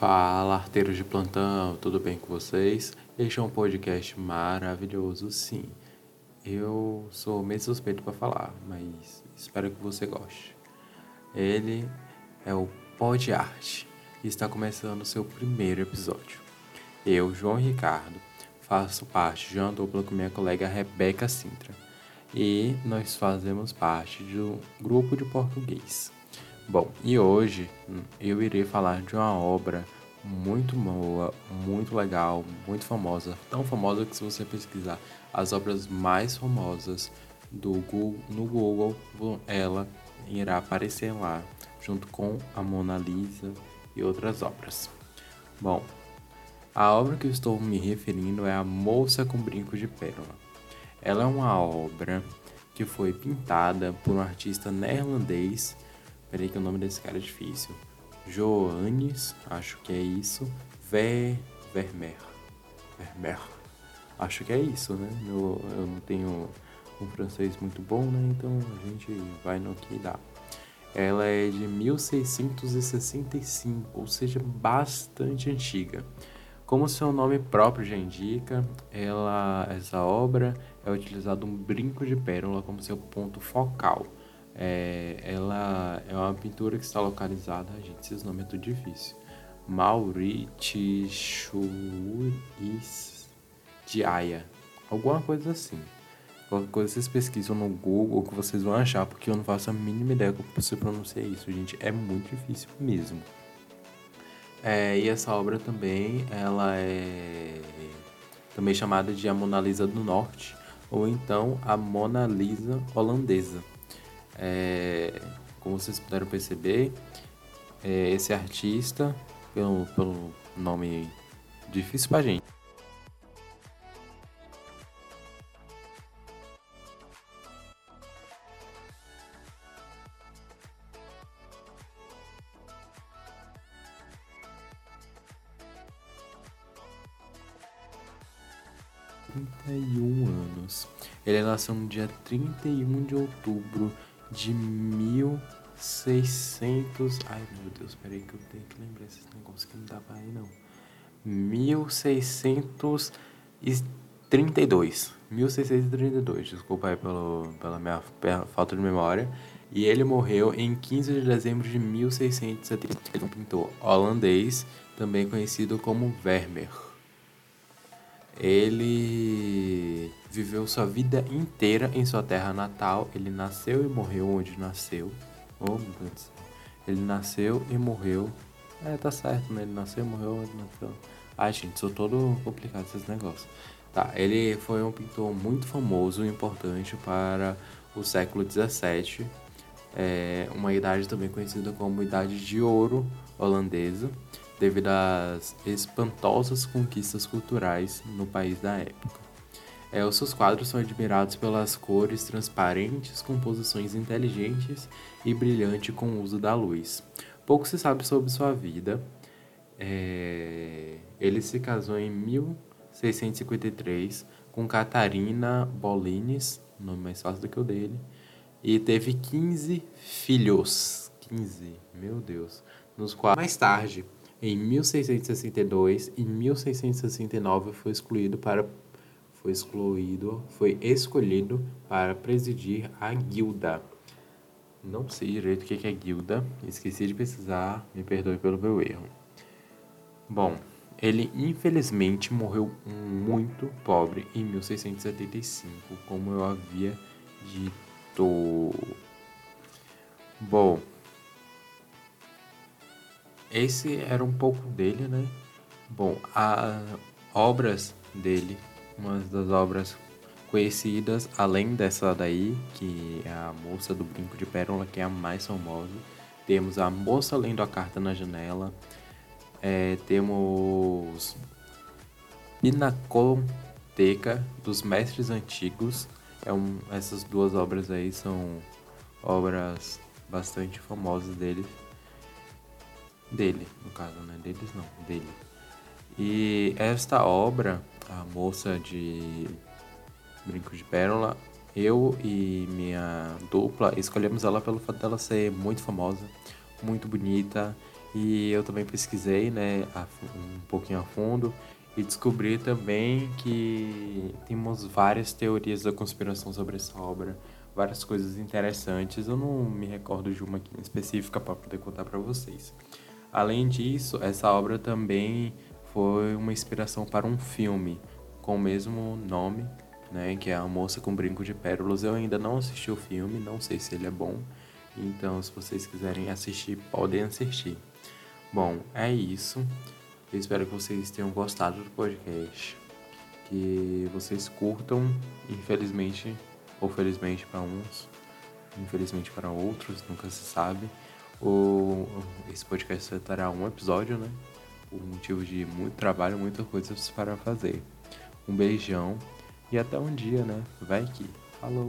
Fala, arteiros de plantão, tudo bem com vocês? Este é um podcast maravilhoso, sim. Eu sou meio suspeito para falar, mas espero que você goste. Ele é o Pod Arte e está começando o seu primeiro episódio. Eu, João Ricardo, faço parte de uma dupla com minha colega Rebeca Sintra e nós fazemos parte de um grupo de português. Bom, e hoje eu irei falar de uma obra muito boa, muito legal, muito famosa, tão famosa que se você pesquisar as obras mais famosas do Google, no Google, ela irá aparecer lá, junto com a Mona Lisa e outras obras. Bom, a obra que eu estou me referindo é A Moça com Brinco de Pérola. Ela é uma obra que foi pintada por um artista neerlandês Peraí que o nome desse cara é difícil. Joannes, acho que é isso. Ver, Vermeer. Vermeer. Acho que é isso, né? Eu, eu não tenho um francês muito bom, né? Então a gente vai no que dá. Ela é de 1665, ou seja, bastante antiga. Como seu nome próprio já indica, ela, essa obra é utilizado um brinco de pérola como seu ponto focal. É, ela é uma pintura que está localizada, gente, esse nome é tudo difícil. Mauritius de Aya. Alguma coisa assim. Qualquer coisa vocês pesquisam no Google que vocês vão achar, porque eu não faço a mínima ideia como você pronuncia isso, gente. É muito difícil mesmo. É, e essa obra também, ela é também chamada de a Mona Lisa do Norte, ou então a Mona Lisa holandesa. É, como vocês puderam perceber, é, esse artista, pelo, pelo nome difícil pra gente. Anos. Ele nasceu no dia 31 de outubro de 1600. Ai meu Deus, peraí que eu tenho que lembrar esses negócios que não dá pra ir não. 1632. 1632, desculpa aí pelo, pela minha falta de memória. E ele morreu em 15 de dezembro de 1670. Ele é um pintor holandês, também conhecido como Vermeer. Ele viveu sua vida inteira em sua terra natal. Ele nasceu e morreu onde nasceu. Oh, meu Deus. Ele nasceu e morreu. É, tá certo, né? Ele nasceu e morreu onde nasceu. Ai, gente, sou todo complicado esses negócios. Tá, ele foi um pintor muito famoso e importante para o século XVII. É uma idade também conhecida como Idade de Ouro holandesa devido às espantosas conquistas culturais no país da época. É, os seus quadros são admirados pelas cores transparentes, composições inteligentes e brilhante com o uso da luz. Pouco se sabe sobre sua vida. É, ele se casou em 1653 com Catarina Bolines, nome mais fácil do que o dele, e teve 15 filhos. 15, meu Deus. Nos mais tarde em 1662 e 1669 foi excluído para foi excluído, foi escolhido para presidir a guilda. Não sei direito o que é guilda, esqueci de pesquisar, me perdoe pelo meu erro. Bom, ele infelizmente morreu muito pobre em 1675, como eu havia dito. Bom, esse era um pouco dele, né? Bom, as obras dele, uma das obras conhecidas, além dessa daí, que é a Moça do Brinco de Pérola, que é a mais famosa, temos a Moça Lendo a Carta na Janela, é, temos Pinacoteca dos Mestres Antigos, é um, essas duas obras aí são obras bastante famosas deles. Dele, no caso, né? Deles não, dele. E esta obra, a moça de Brinco de Pérola, eu e minha dupla escolhemos ela pelo fato dela ser muito famosa, muito bonita E eu também pesquisei, né, um pouquinho a fundo e descobri também que temos várias teorias da conspiração sobre essa obra, várias coisas interessantes. Eu não me recordo de uma aqui específica para poder contar para vocês. Além disso, essa obra também foi uma inspiração para um filme com o mesmo nome, né, que é A Moça com Brinco de Pérolas. Eu ainda não assisti o filme, não sei se ele é bom. Então, se vocês quiserem assistir, podem assistir. Bom, é isso. Eu espero que vocês tenham gostado do podcast. Que vocês curtam, infelizmente, ou felizmente para uns, infelizmente para outros, nunca se sabe. O, esse podcast terá um episódio, né? Por motivo de muito trabalho, muitas coisas para fazer. Um beijão e até um dia, né? Vai que. Falou!